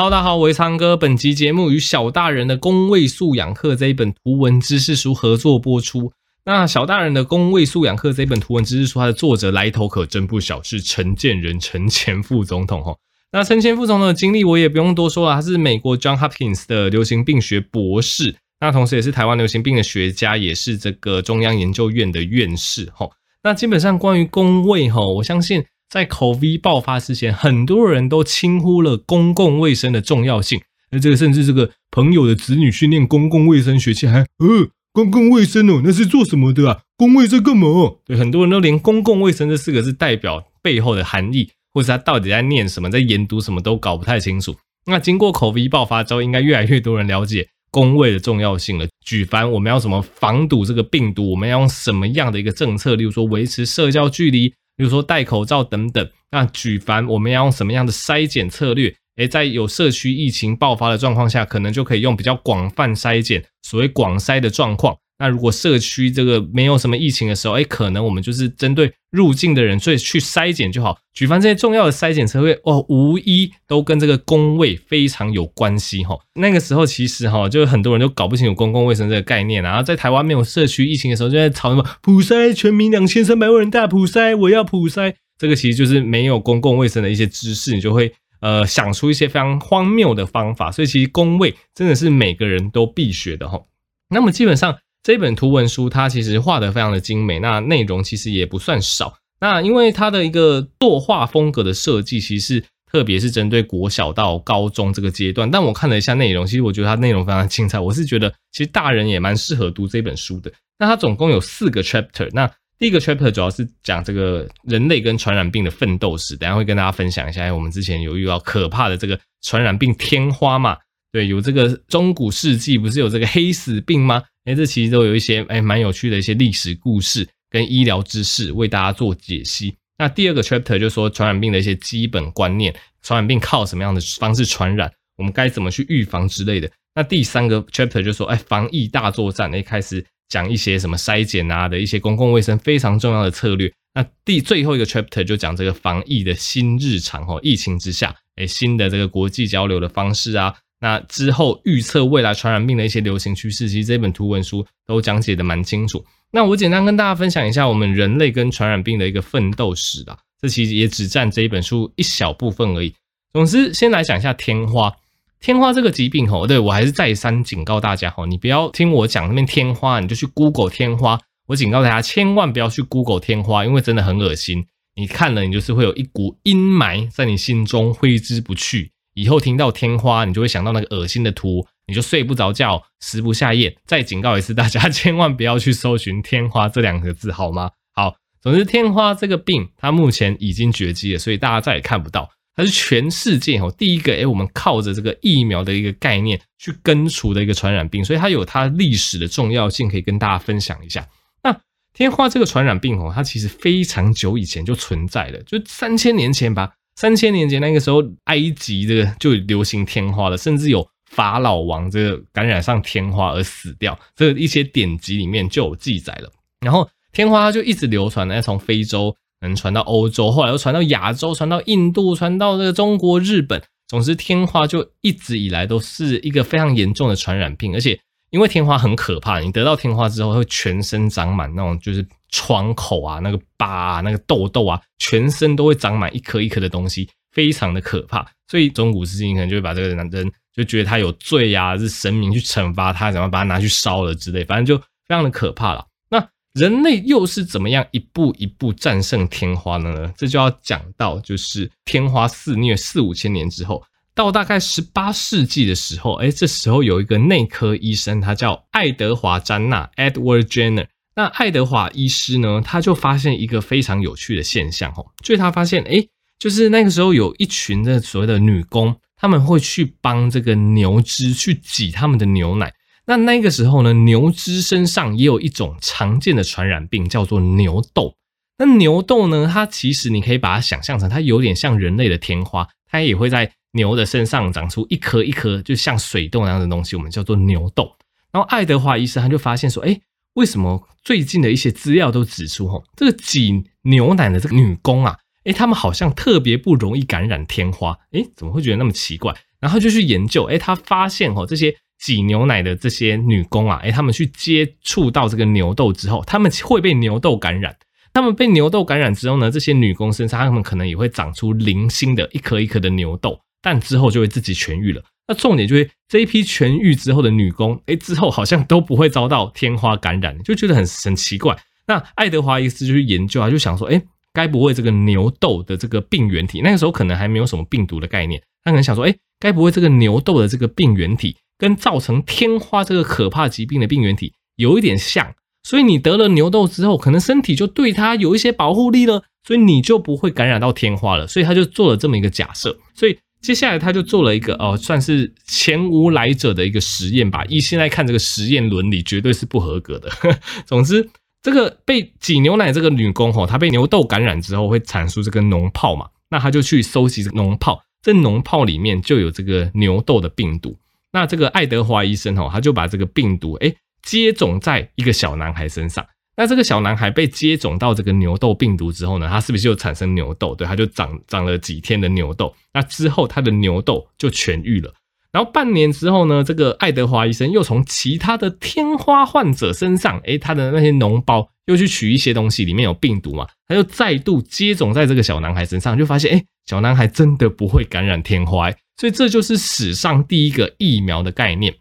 Hello，大家好，我是苍哥。本集节目与小大人的公卫素养课这一本图文知识书合作播出。那小大人的公卫素养课这一本图文知识书，它的作者来头可真不小，是陈建仁陈前副总统哈。那陈前副总统的经历我也不用多说了，他是美国 John Hopkins 的流行病学博士，那同时也是台湾流行病的学家，也是这个中央研究院的院士哈。那基本上关于公卫哈，我相信。在 COVID 爆发之前，很多人都轻忽了公共卫生的重要性。那这个甚至这个朋友的子女训练公共卫生学系，还呃，公共卫生哦，那是做什么的啊？公卫在干嘛？对，很多人都连公共卫生这四个字代表背后的含义，或者他到底在念什么，在研读什么都搞不太清楚。那经过 COVID 爆发之后，应该越来越多人了解公卫的重要性了。举凡我们要怎么防堵这个病毒，我们要用什么样的一个政策，例如说维持社交距离。比如说戴口罩等等，那举凡我们要用什么样的筛检策略？诶，在有社区疫情爆发的状况下，可能就可以用比较广泛筛检，所谓广筛的状况。那如果社区这个没有什么疫情的时候，哎，可能我们就是针对入境的人，所以去筛检就好。举凡这些重要的筛检策略，哦，无一都跟这个公卫非常有关系哈。那个时候其实哈，就很多人都搞不清楚公共卫生这个概念，然后在台湾没有社区疫情的时候，就在吵什么普筛，全民两千三百万人大普筛，我要普筛。这个其实就是没有公共卫生的一些知识，你就会呃想出一些非常荒谬的方法。所以其实公卫真的是每个人都必学的哈。那么基本上。这本图文书它其实画得非常的精美，那内容其实也不算少。那因为它的一个作画风格的设计，其实特别是针对国小到高中这个阶段。但我看了一下内容，其实我觉得它内容非常精彩。我是觉得其实大人也蛮适合读这本书的。那它总共有四个 chapter。那第一个 chapter 主要是讲这个人类跟传染病的奋斗史，等下会跟大家分享一下。我们之前有遇到可怕的这个传染病天花嘛？对，有这个中古世纪不是有这个黑死病吗？哎，这其实都有一些哎蛮有趣的一些历史故事跟医疗知识为大家做解析。那第二个 chapter 就说传染病的一些基本观念，传染病靠什么样的方式传染，我们该怎么去预防之类的。那第三个 chapter 就说哎防疫大作战，哎开始讲一些什么筛检啊的一些公共卫生非常重要的策略。那第最后一个 chapter 就讲这个防疫的新日常哦，疫情之下哎新的这个国际交流的方式啊。那之后预测未来传染病的一些流行趋势，其实这本图文书都讲解得蛮清楚。那我简单跟大家分享一下我们人类跟传染病的一个奋斗史啦，这其实也只占这一本书一小部分而已。总之，先来讲一下天花。天花这个疾病吼，对，我还是再三警告大家吼，你不要听我讲那边天花，你就去 Google 天花。我警告大家，千万不要去 Google 天花，因为真的很恶心。你看了，你就是会有一股阴霾在你心中挥之不去。以后听到天花，你就会想到那个恶心的图，你就睡不着觉，食不下咽。再警告一次大家，千万不要去搜寻天花这两个字，好吗？好，总之天花这个病，它目前已经绝迹了，所以大家再也看不到。它是全世界哦第一个，诶，我们靠着这个疫苗的一个概念去根除的一个传染病，所以它有它历史的重要性，可以跟大家分享一下。那天花这个传染病哦，它其实非常久以前就存在了，就三千年前吧。三千年前那个时候，埃及这个就流行天花了，甚至有法老王这个感染上天花而死掉，这个一些典籍里面就有记载了。然后天花就一直流传，呢，从非洲能传到欧洲，后来又传到亚洲，传到印度，传到这个中国、日本。总之，天花就一直以来都是一个非常严重的传染病，而且因为天花很可怕，你得到天花之后会全身长满那种就是。创口啊，那个疤啊，那个痘痘啊，全身都会长满一颗一颗的东西，非常的可怕。所以中古世纪可能就会把这个男人就觉得他有罪、啊，是神明去惩罚他，怎么把他拿去烧了之类，反正就非常的可怕了。那人类又是怎么样一步一步战胜天花的呢？这就要讲到就是天花肆虐四五千年之后，到大概十八世纪的时候，哎，这时候有一个内科医生，他叫爱德华詹纳 （Edward Jenner）。那爱德华医师呢，他就发现一个非常有趣的现象哦，就是他发现，诶，就是那个时候有一群的所谓的女工，他们会去帮这个牛只去挤他们的牛奶。那那个时候呢，牛只身上也有一种常见的传染病，叫做牛痘。那牛痘呢，它其实你可以把它想象成，它有点像人类的天花，它也会在牛的身上长出一颗一颗，就像水痘那样的东西，我们叫做牛痘。然后爱德华医生他就发现说，诶为什么最近的一些资料都指出，吼，这个挤牛奶的这个女工啊，诶，她们好像特别不容易感染天花，诶，怎么会觉得那么奇怪？然后就去研究，诶，他发现哦，这些挤牛奶的这些女工啊，诶，他们去接触到这个牛痘之后，他们会被牛痘感染。他们被牛痘感染之后呢，这些女工身上，他们可能也会长出零星的一颗一颗的牛痘，但之后就会自己痊愈了。那重点就是这一批痊愈之后的女工，诶，之后好像都不会遭到天花感染，就觉得很很奇怪。那爱德华医师就去研究啊，就想说，诶，该不会这个牛痘的这个病原体，那个时候可能还没有什么病毒的概念，他可能想说，诶，该不会这个牛痘的这个病原体跟造成天花这个可怕疾病的病原体有一点像？所以你得了牛痘之后，可能身体就对它有一些保护力了，所以你就不会感染到天花了。所以他就做了这么一个假设。所以接下来他就做了一个哦，算是前无来者的一个实验吧。依现在看这个实验伦理，绝对是不合格的。总之，这个被挤牛奶这个女工吼，她被牛痘感染之后会产出这个脓泡嘛，那她就去收集这个脓泡，这脓泡里面就有这个牛痘的病毒。那这个爱德华医生吼，他就把这个病毒诶接种在一个小男孩身上，那这个小男孩被接种到这个牛痘病毒之后呢，他是不是就产生牛痘？对，他就长长了几天的牛痘。那之后他的牛痘就痊愈了。然后半年之后呢，这个爱德华医生又从其他的天花患者身上，诶，他的那些脓包又去取一些东西，里面有病毒嘛，他就再度接种在这个小男孩身上，就发现，诶，小男孩真的不会感染天花。所以这就是史上第一个疫苗的概念。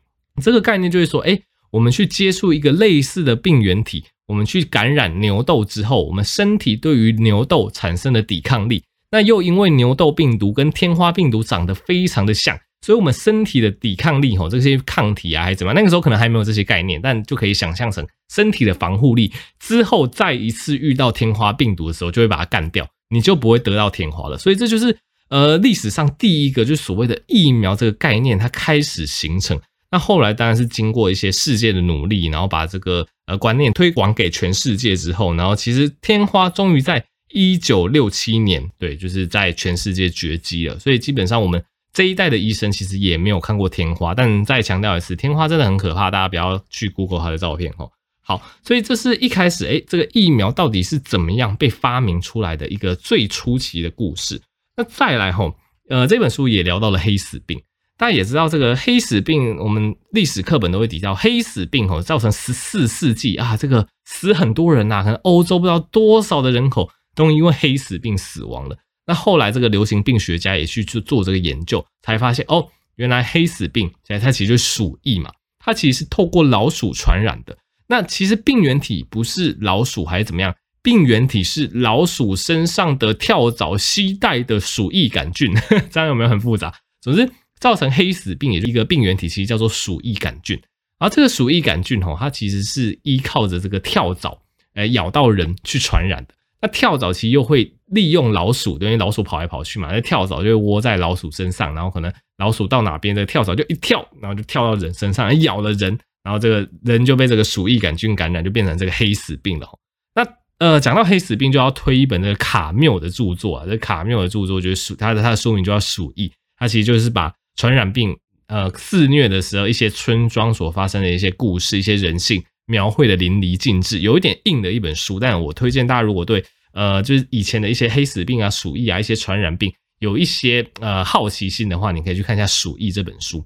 这个概念就是说，诶。我们去接触一个类似的病原体，我们去感染牛痘之后，我们身体对于牛痘产生的抵抗力。那又因为牛痘病毒跟天花病毒长得非常的像，所以我们身体的抵抗力吼，这些抗体啊还是怎么样，那个时候可能还没有这些概念，但就可以想象成身体的防护力之后再一次遇到天花病毒的时候，就会把它干掉，你就不会得到天花了。所以这就是呃历史上第一个就是所谓的疫苗这个概念，它开始形成。那后来当然是经过一些世界的努力，然后把这个呃观念推广给全世界之后，然后其实天花终于在一九六七年，对，就是在全世界绝迹了。所以基本上我们这一代的医生其实也没有看过天花，但再强调一次，天花真的很可怕，大家不要去 Google 它的照片哦。好，所以这是一开始，诶，这个疫苗到底是怎么样被发明出来的一个最初期的故事。那再来吼，呃，这本书也聊到了黑死病。大家也知道这个黑死病，我们历史课本都会提到黑死病哦，造成十四世纪啊，这个死很多人呐，可能欧洲不知道多少的人口都因为黑死病死亡了。那后来这个流行病学家也去去做这个研究，才发现哦，原来黑死病现在它其实就是鼠疫嘛，它其实是透过老鼠传染的。那其实病原体不是老鼠还是怎么样？病原体是老鼠身上的跳蚤携带的鼠疫杆菌，这样有没有很复杂？总之。造成黑死病，也就一个病原体，其实叫做鼠疫杆菌。而这个鼠疫杆菌吼，它其实是依靠着这个跳蚤，哎咬到人去传染的。那跳蚤其实又会利用老鼠，因为老鼠跑来跑去嘛，那跳蚤就会窝在老鼠身上，然后可能老鼠到哪边，这跳蚤就一跳，然后就跳到人身上，咬了人，然后这个人就被这个鼠疫杆菌感染，就变成这个黑死病了。那呃，讲到黑死病，就要推一本这个卡缪的著作啊，这卡缪的著作就是鼠，它的它的书名就叫《鼠疫》，它其实就是把传染病，呃，肆虐的时候，一些村庄所发生的一些故事，一些人性描绘的淋漓尽致，有一点硬的一本书。但我推荐大家，如果对呃，就是以前的一些黑死病啊、鼠疫啊、一些传染病有一些呃好奇心的话，你可以去看一下《鼠疫》这本书。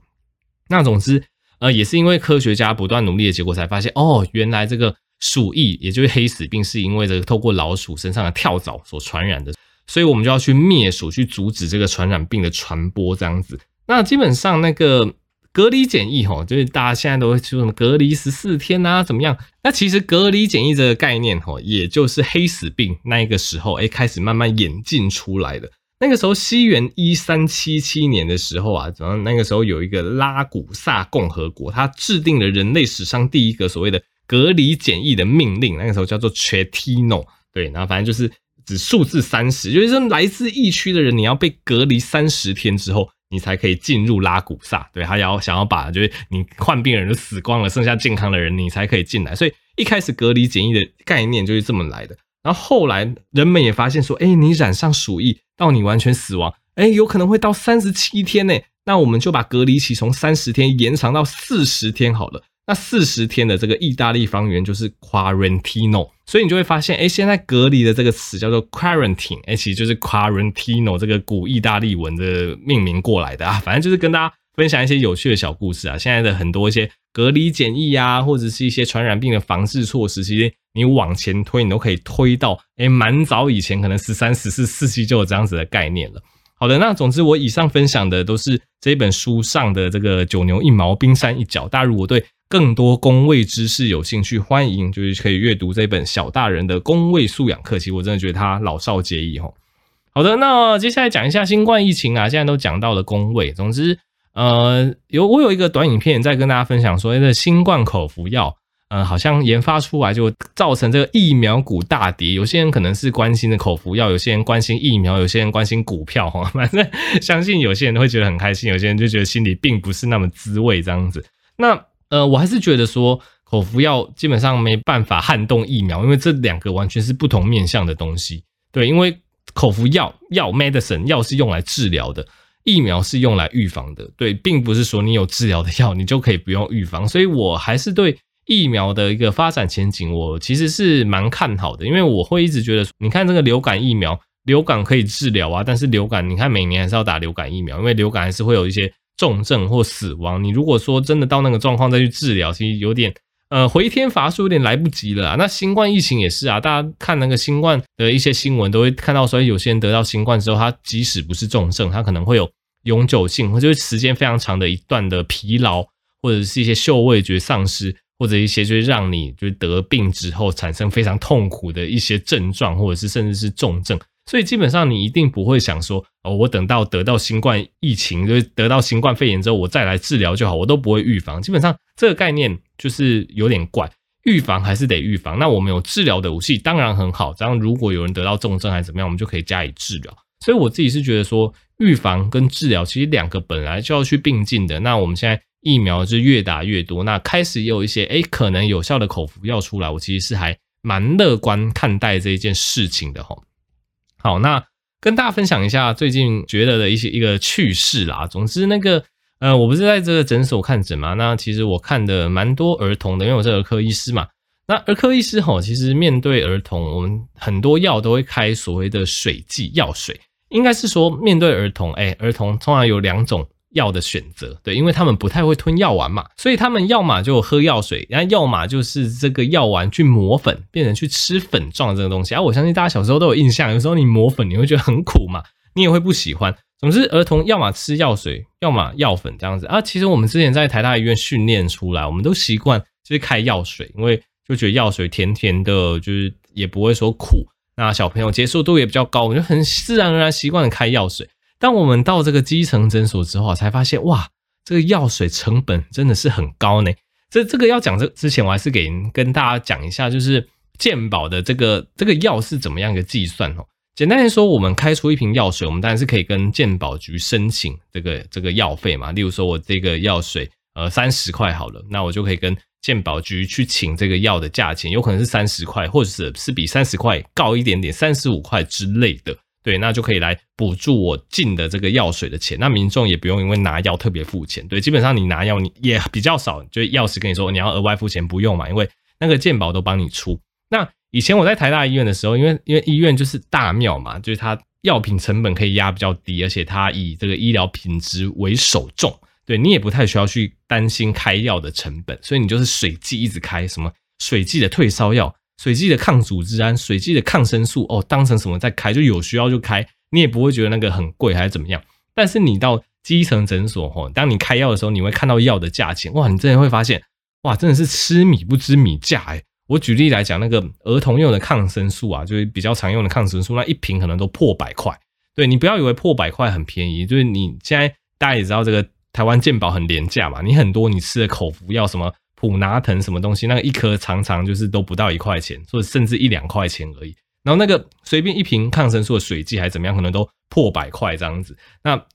那总之，呃，也是因为科学家不断努力的结果，才发现哦，原来这个鼠疫，也就是黑死病，是因为这个透过老鼠身上的跳蚤所传染的。所以我们就要去灭鼠，去阻止这个传染病的传播，这样子。那基本上那个隔离检疫吼，就是大家现在都会说什么隔离十四天啊，怎么样？那其实隔离检疫这个概念吼，也就是黑死病那一个时候诶开始慢慢演进出来的。那个时候西元一三七七年的时候啊，然后那个时候有一个拉古萨共和国，它制定了人类史上第一个所谓的隔离检疫的命令，那个时候叫做 Chetino，对，然后反正就是指数字三十，就是说来自疫区的人，你要被隔离三十天之后。你才可以进入拉古萨，对，他要想要把就是你患病人都死光了，剩下健康的人你才可以进来。所以一开始隔离检疫的概念就是这么来的。然后后来人们也发现说，哎，你染上鼠疫到你完全死亡，哎，有可能会到三十七天呢。那我们就把隔离期从三十天延长到四十天好了。那四十天的这个意大利方言就是 quarantino，所以你就会发现，哎，现在隔离的这个词叫做 quarantine，哎，其实就是 quarantino 这个古意大利文的命名过来的啊。反正就是跟大家分享一些有趣的小故事啊。现在的很多一些隔离检疫啊，或者是一些传染病的防治措施，其实你往前推，你都可以推到，哎，蛮早以前，可能十三、十四世纪就有这样子的概念了。好的，那总之我以上分享的都是这本书上的这个九牛一毛、冰山一角。大家如果对更多工位知识有兴趣，欢迎就是可以阅读这本小大人的工位素养课。其实我真的觉得他老少皆宜齁。好的，那接下来讲一下新冠疫情啊，现在都讲到了工位。总之，呃，有我有一个短影片在跟大家分享说，这新冠口服药。嗯，好像研发出来就造成这个疫苗股大跌。有些人可能是关心的口服药，有些人关心疫苗，有些人关心股票哈。反正相信有些人会觉得很开心，有些人就觉得心里并不是那么滋味这样子。那呃，我还是觉得说口服药基本上没办法撼动疫苗，因为这两个完全是不同面向的东西。对，因为口服药药 medicine 药是用来治疗的，疫苗是用来预防的。对，并不是说你有治疗的药，你就可以不用预防。所以我还是对。疫苗的一个发展前景，我其实是蛮看好的，因为我会一直觉得，你看这个流感疫苗，流感可以治疗啊，但是流感你看每年还是要打流感疫苗，因为流感还是会有一些重症或死亡。你如果说真的到那个状况再去治疗，其实有点呃回天乏术，有点来不及了啊。那新冠疫情也是啊，大家看那个新冠的一些新闻都会看到，所以有些人得到新冠之后，他即使不是重症，他可能会有永久性或者时间非常长的一段的疲劳，或者是一些嗅味觉丧失。或者一些就是让你就是得病之后产生非常痛苦的一些症状，或者是甚至是重症，所以基本上你一定不会想说哦，我等到得到新冠疫情，就是得到新冠肺炎之后，我再来治疗就好，我都不会预防。基本上这个概念就是有点怪，预防还是得预防。那我们有治疗的武器，当然很好。这样如果有人得到重症还是怎么样，我们就可以加以治疗。所以我自己是觉得说，预防跟治疗其实两个本来就要去并进的。那我们现在。疫苗是越打越多，那开始也有一些诶可能有效的口服药出来，我其实是还蛮乐观看待这一件事情的齁。好，那跟大家分享一下最近觉得的一些一个趣事啦。总之，那个呃，我不是在这个诊所看诊嘛，那其实我看的蛮多儿童的，因为我是儿科医师嘛。那儿科医师吼，其实面对儿童，我们很多药都会开所谓的水剂药水，应该是说面对儿童，诶儿童通常有两种。药的选择，对，因为他们不太会吞药丸嘛，所以他们要么就喝药水，然后要么就是这个药丸去磨粉，变成去吃粉状的这个东西。啊、我相信大家小时候都有印象，有时候你磨粉你会觉得很苦嘛，你也会不喜欢。总之，儿童要么吃药水，要么药粉这样子啊。其实我们之前在台大医院训练出来，我们都习惯就是开药水，因为就觉得药水甜甜的，就是也不会说苦，那小朋友接受度也比较高，我们就很自然而然习惯的开药水。当我们到这个基层诊所之后，才发现哇，这个药水成本真的是很高呢。这这个要讲这之前，我还是给跟大家讲一下，就是健保的这个这个药是怎么样一个计算哦。简单来说，我们开出一瓶药水，我们当然是可以跟健保局申请这个这个药费嘛。例如说，我这个药水呃三十块好了，那我就可以跟健保局去请这个药的价钱，有可能是三十块，或者是是比三十块高一点点，三十五块之类的。对，那就可以来补助我进的这个药水的钱。那民众也不用因为拿药特别付钱。对，基本上你拿药你也比较少，就药师跟你说你要额外付钱，不用嘛，因为那个健保都帮你出。那以前我在台大医院的时候，因为因为医院就是大庙嘛，就是它药品成本可以压比较低，而且它以这个医疗品质为首重。对，你也不太需要去担心开药的成本，所以你就是水剂一直开，什么水剂的退烧药。水剂的抗组织胺，水剂的抗生素，哦，当成什么在开，就有需要就开，你也不会觉得那个很贵还是怎么样。但是你到基层诊所，吼，当你开药的时候，你会看到药的价钱，哇，你真的会发现，哇，真的是吃米不知米价诶。我举例来讲，那个儿童用的抗生素啊，就是比较常用的抗生素，那一瓶可能都破百块。对，你不要以为破百块很便宜，就是你现在大家也知道这个台湾健保很廉价嘛，你很多你吃的口服药什么。普拿藤什么东西，那个一颗常常就是都不到一块钱，或者甚至一两块钱而已。然后那个随便一瓶抗生素的水剂还怎么样，可能都破百块这样子。那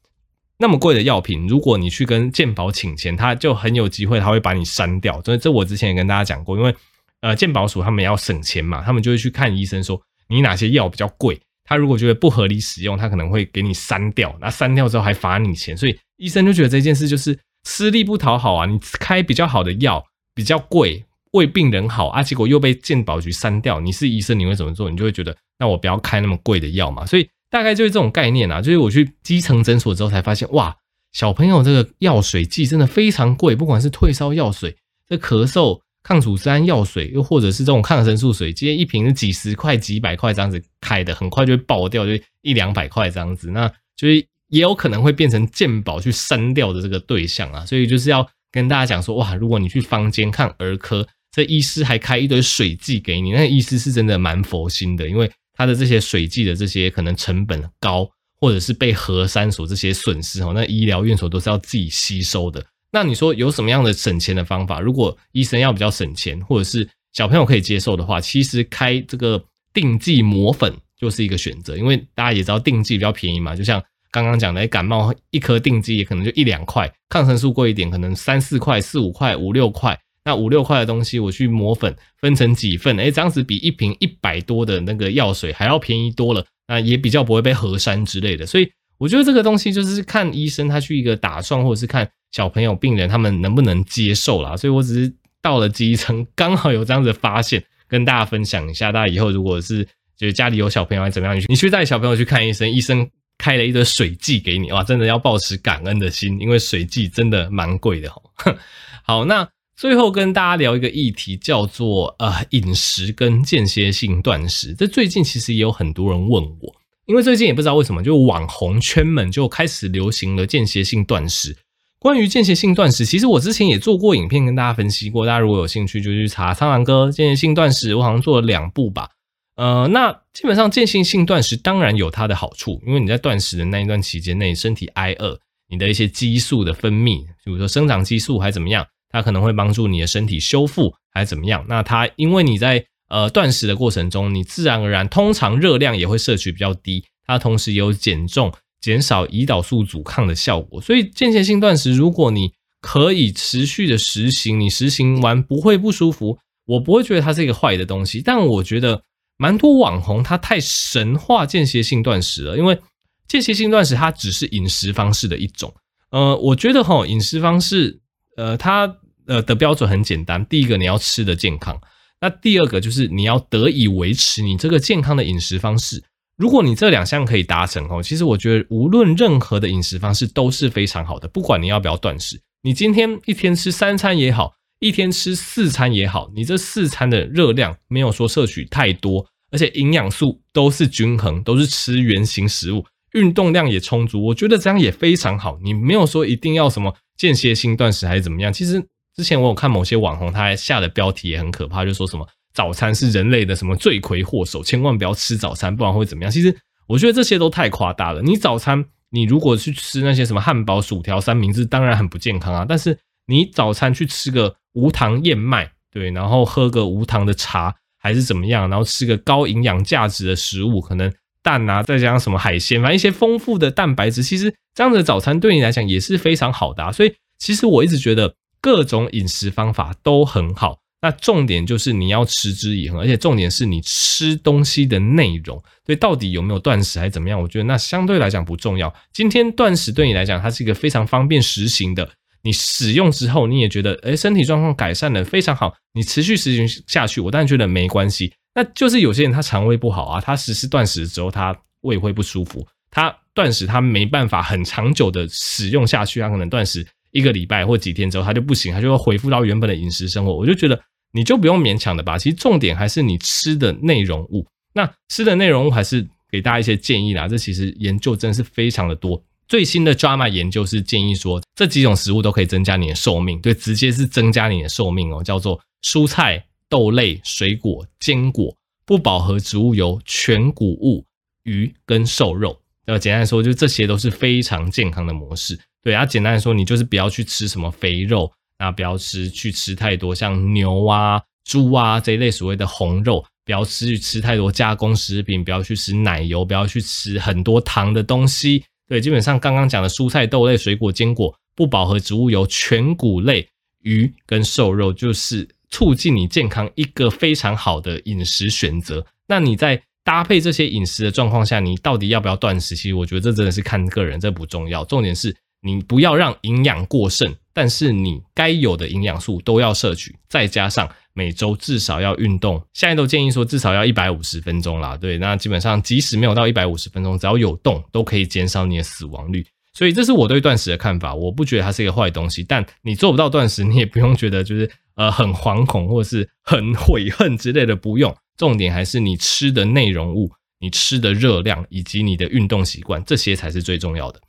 那么贵的药品，如果你去跟健保请钱，他就很有机会他会把你删掉。所以这我之前也跟大家讲过，因为呃健保署他们要省钱嘛，他们就会去看医生说你哪些药比较贵，他如果觉得不合理使用，他可能会给你删掉。那删掉之后还罚你钱，所以医生就觉得这件事就是吃力不讨好啊，你开比较好的药。比较贵，为病人好啊，结果又被健保局删掉，你是医生，你会怎么做？你就会觉得，那我不要开那么贵的药嘛。所以大概就是这种概念啊，就是我去基层诊所之后才发现，哇，小朋友这个药水剂真的非常贵，不管是退烧药水、这咳嗽抗组织胺药水，又或者是这种抗生素水，直接一瓶是几十块、几百块这样子开的，很快就会爆掉，就一两百块这样子，那就是也有可能会变成健保去删掉的这个对象啊。所以就是要跟大家讲说，哇，如果你去坊间看儿科，这医师还开一堆水剂给你，那医师是真的蛮佛心的，因为他的这些水剂的这些可能成本高，或者是被核删所这些损失哦，那医疗院所都是要自己吸收的。那你说有什么样的省钱的方法？如果医生要比较省钱，或者是小朋友可以接受的话，其实开这个定剂磨粉就是一个选择，因为大家也知道定剂比较便宜嘛，就像刚刚讲的，感冒一颗定剂也可能就一两块，抗生素贵一点，可能三四块、四五块、五六块。那五六块的东西，我去磨粉，分成几份，诶，这样子比一瓶一百多的那个药水还要便宜多了，那也比较不会被核删之类的。所以我觉得这个东西就是看医生他去一个打算，或者是看小朋友病人他们能不能接受啦。所以我只是到了基层，刚好有这样子的发现，跟大家分享一下。大家以后如果是就是家里有小朋友还怎么样，你去带小朋友去看医生，医生开了一堆水剂给你，哇，真的要抱持感恩的心，因为水剂真的蛮贵的哈。好，那。最后跟大家聊一个议题，叫做呃饮食跟间歇性断食。这最近其实也有很多人问我，因为最近也不知道为什么，就网红圈们就开始流行了间歇性断食。关于间歇性断食，其实我之前也做过影片跟大家分析过，大家如果有兴趣就去查苍狼哥间歇性断食，我好像做了两部吧。呃，那基本上间歇性断食当然有它的好处，因为你在断食的那一段期间内，身体挨饿，你的一些激素的分泌，比如说生长激素还怎么样。它可能会帮助你的身体修复，还怎么样？那它因为你在呃断食的过程中，你自然而然通常热量也会摄取比较低，它同时也有减重、减少胰岛素阻抗的效果。所以间歇性断食，如果你可以持续的实行，你实行完不会不舒服，我不会觉得它是一个坏的东西。但我觉得蛮多网红他太神化间歇性断食了，因为间歇性断食它只是饮食方式的一种。呃，我觉得齁饮食方式。呃，它呃的标准很简单，第一个你要吃的健康，那第二个就是你要得以维持你这个健康的饮食方式。如果你这两项可以达成哦，其实我觉得无论任何的饮食方式都是非常好的，不管你要不要断食，你今天一天吃三餐也好，一天吃四餐也好，你这四餐的热量没有说摄取太多，而且营养素都是均衡，都是吃原型食物，运动量也充足，我觉得这样也非常好。你没有说一定要什么。间歇性断食还是怎么样？其实之前我有看某些网红，他还下的标题也很可怕，就说什么早餐是人类的什么罪魁祸首，千万不要吃早餐，不然会怎么样？其实我觉得这些都太夸大了。你早餐你如果去吃那些什么汉堡、薯条、三明治，当然很不健康啊。但是你早餐去吃个无糖燕麦，对，然后喝个无糖的茶，还是怎么样？然后吃个高营养价值的食物，可能蛋啊，再加上什么海鲜，反正一些丰富的蛋白质，其实。这样的早餐对你来讲也是非常好的，所以其实我一直觉得各种饮食方法都很好。那重点就是你要持之以恒，而且重点是你吃东西的内容，对，到底有没有断食还是怎么样？我觉得那相对来讲不重要。今天断食对你来讲，它是一个非常方便实行的。你使用之后，你也觉得诶，身体状况改善的非常好，你持续实行下去，我当然觉得没关系。那就是有些人他肠胃不好啊，他实施断食之后，他胃会不舒服。他断食，他没办法很长久的使用下去，他可能断食一个礼拜或几天之后，他就不行，他就会恢复到原本的饮食生活。我就觉得你就不用勉强的吧。其实重点还是你吃的内容物。那吃的内容物还是给大家一些建议啦。这其实研究真的是非常的多。最新的 JAMA 研究是建议说，这几种食物都可以增加你的寿命，对，直接是增加你的寿命哦。叫做蔬菜、豆类、水果、坚果、不饱和植物油、全谷物、鱼跟瘦肉。要简单来说，就这些都是非常健康的模式。对啊，简单来说，你就是不要去吃什么肥肉，那不要吃去吃太多像牛啊、猪啊这一类所谓的红肉，不要吃去吃太多加工食品，不要去吃奶油，不要去吃很多糖的东西。对，基本上刚刚讲的蔬菜、豆类、水果、坚果、不饱和植物油、全谷类、鱼跟瘦肉，就是促进你健康一个非常好的饮食选择。那你在搭配这些饮食的状况下，你到底要不要断食？其实我觉得这真的是看个人，这不重要。重点是你不要让营养过剩，但是你该有的营养素都要摄取，再加上每周至少要运动，现在都建议说至少要一百五十分钟啦。对，那基本上即使没有到一百五十分钟，只要有动，都可以减少你的死亡率。所以这是我对断食的看法，我不觉得它是一个坏东西。但你做不到断食，你也不用觉得就是 呃很惶恐或者是很悔恨之类的，不用。重点还是你吃的内容物、你吃的热量以及你的运动习惯，这些才是最重要的。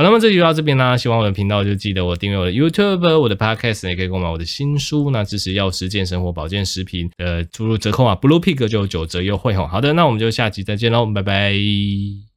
好，那么这集就到这边啦。喜欢我的频道就记得我订阅我的 YouTube、我的 Podcast，也可以购买我的新书。那支持药师健生活保健食品，呃，输入折扣啊 Blue Pig 就有九折优惠哦。好的，那我们就下集再见喽，拜拜。